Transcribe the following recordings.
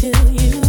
Come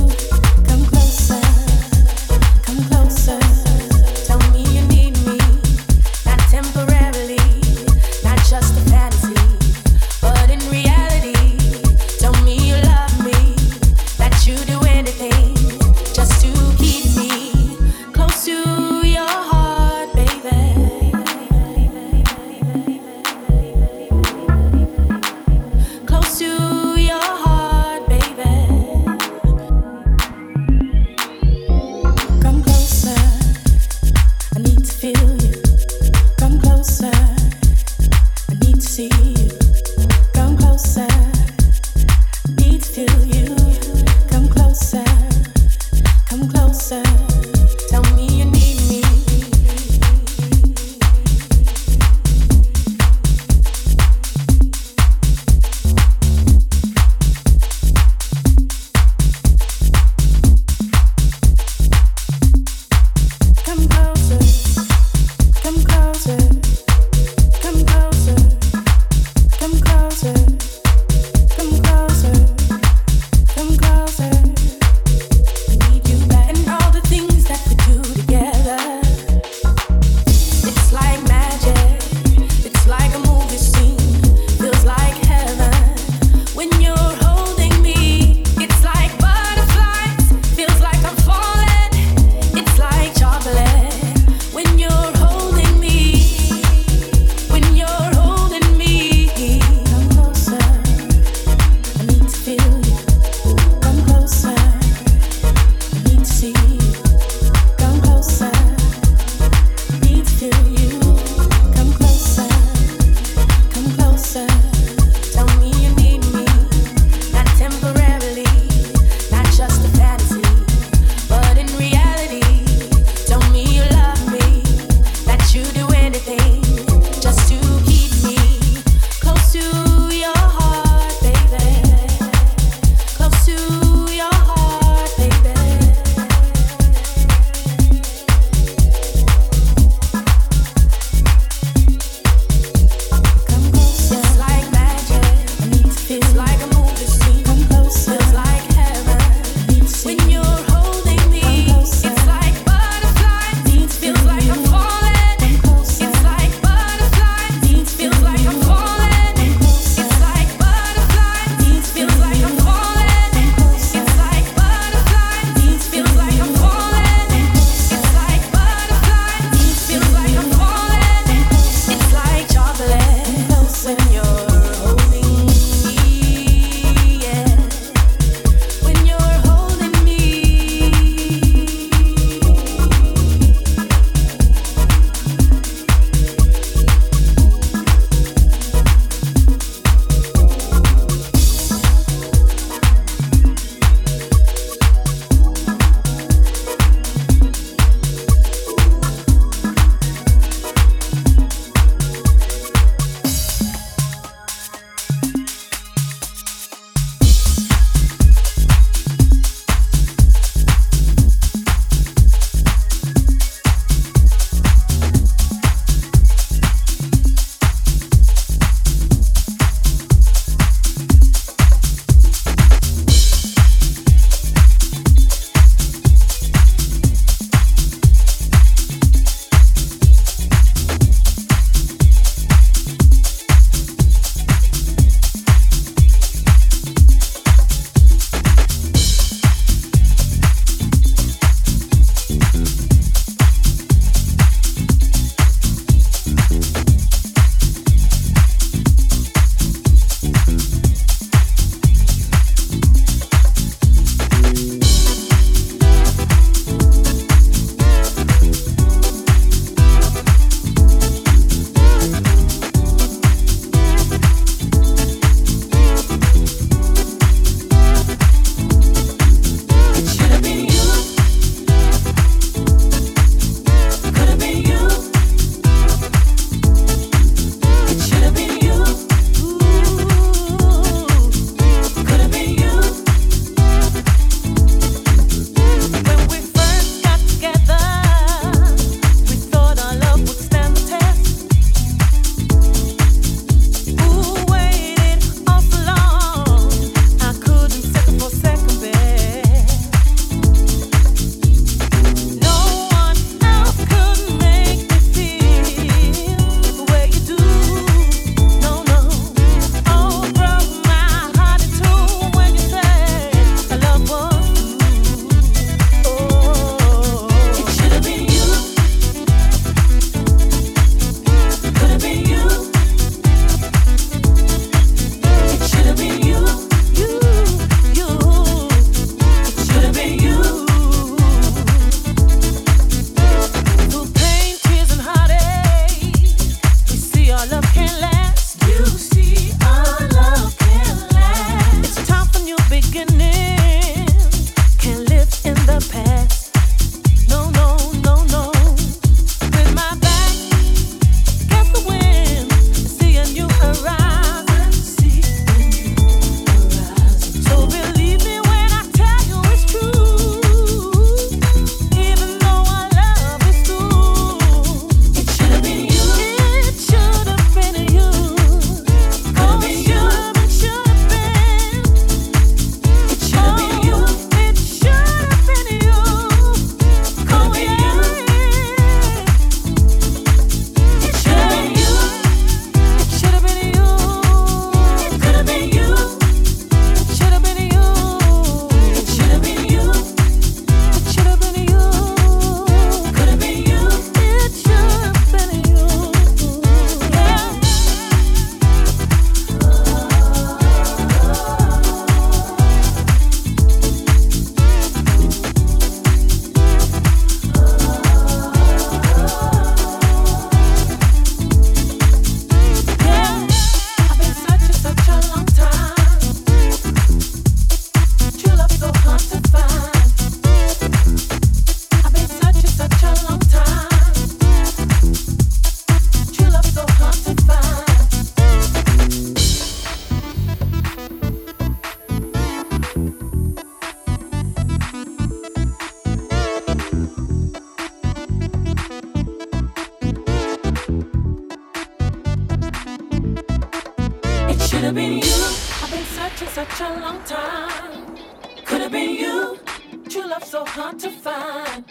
hard to find.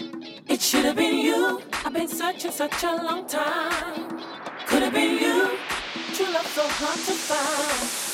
It should have been you. I've been searching such a long time. Could have been you. True love so hard to find.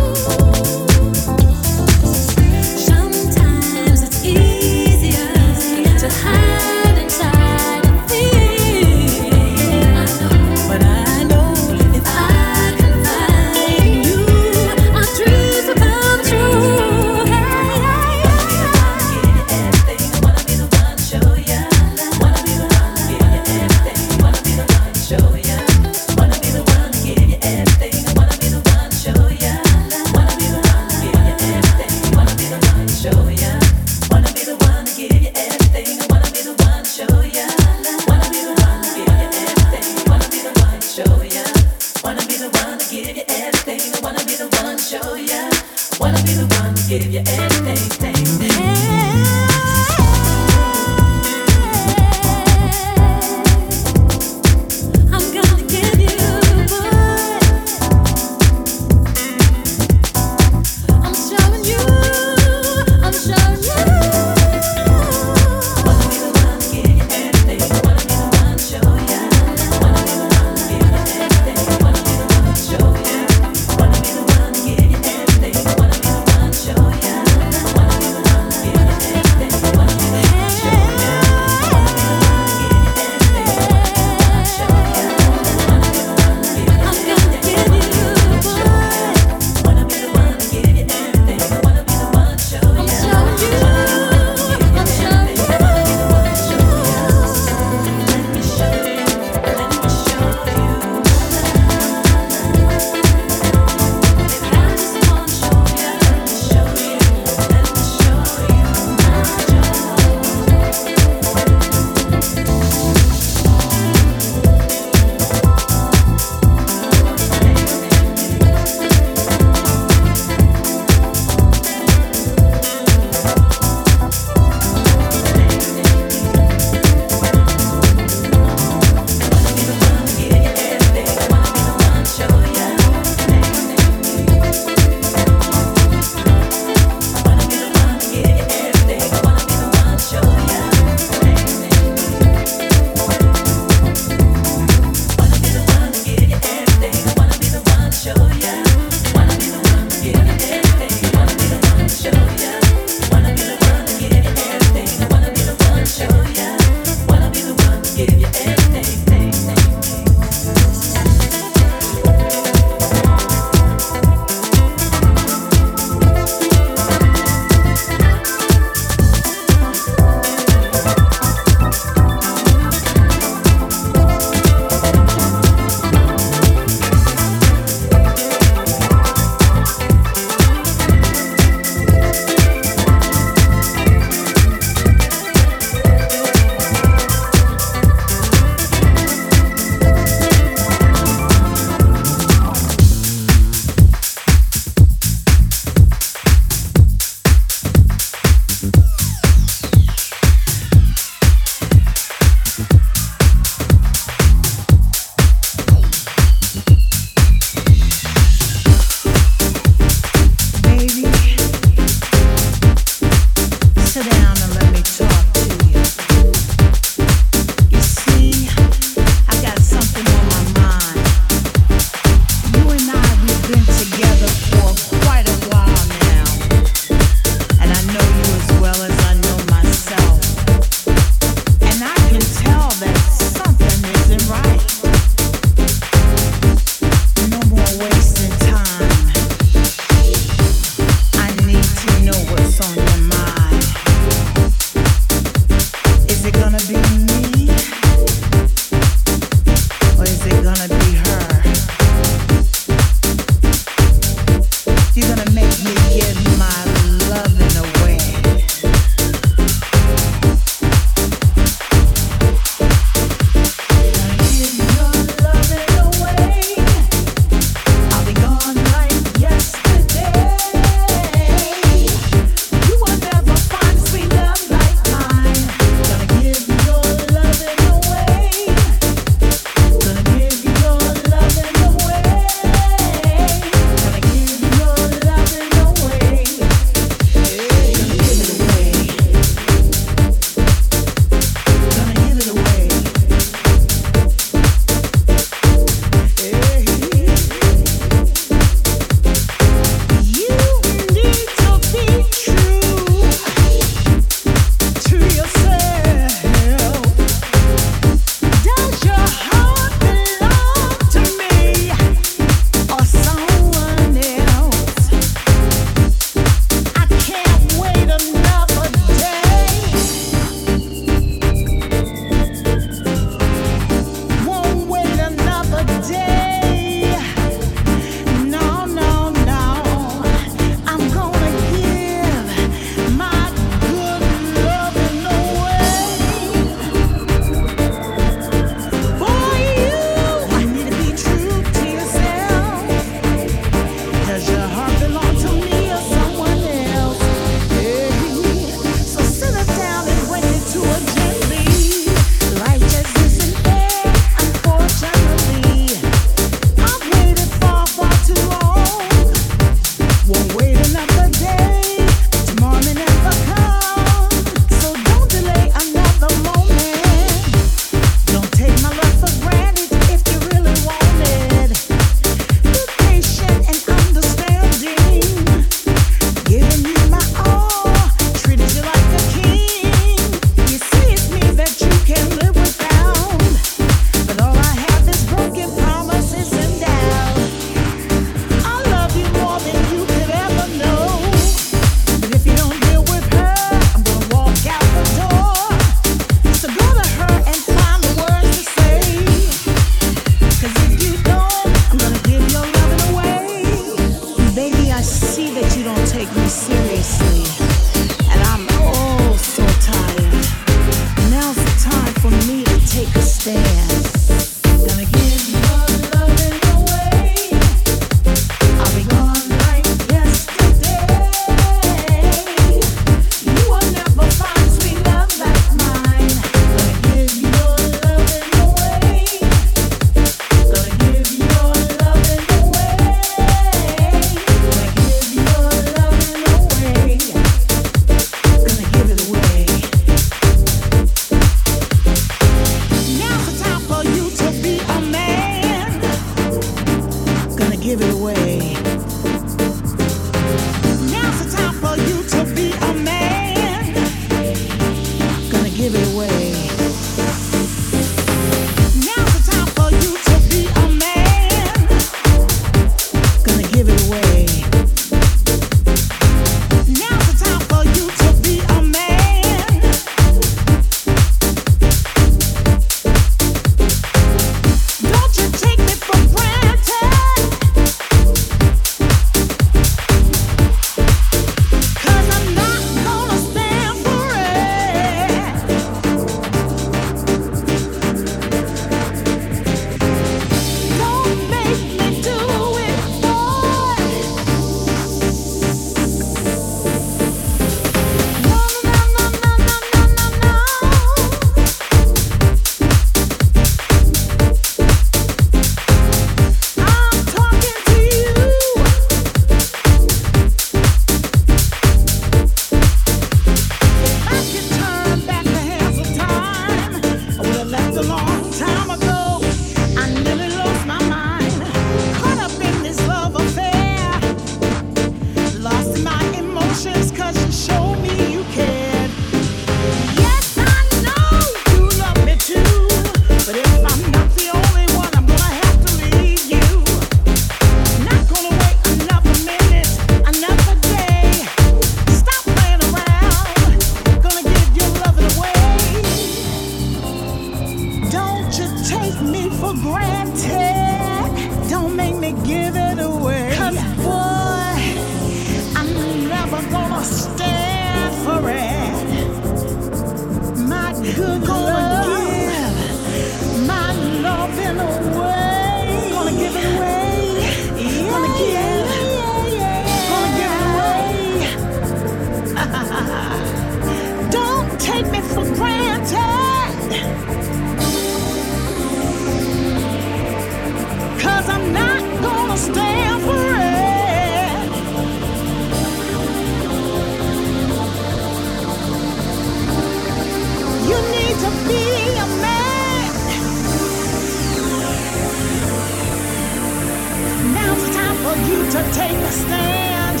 To take a stand.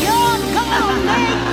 You're gonna make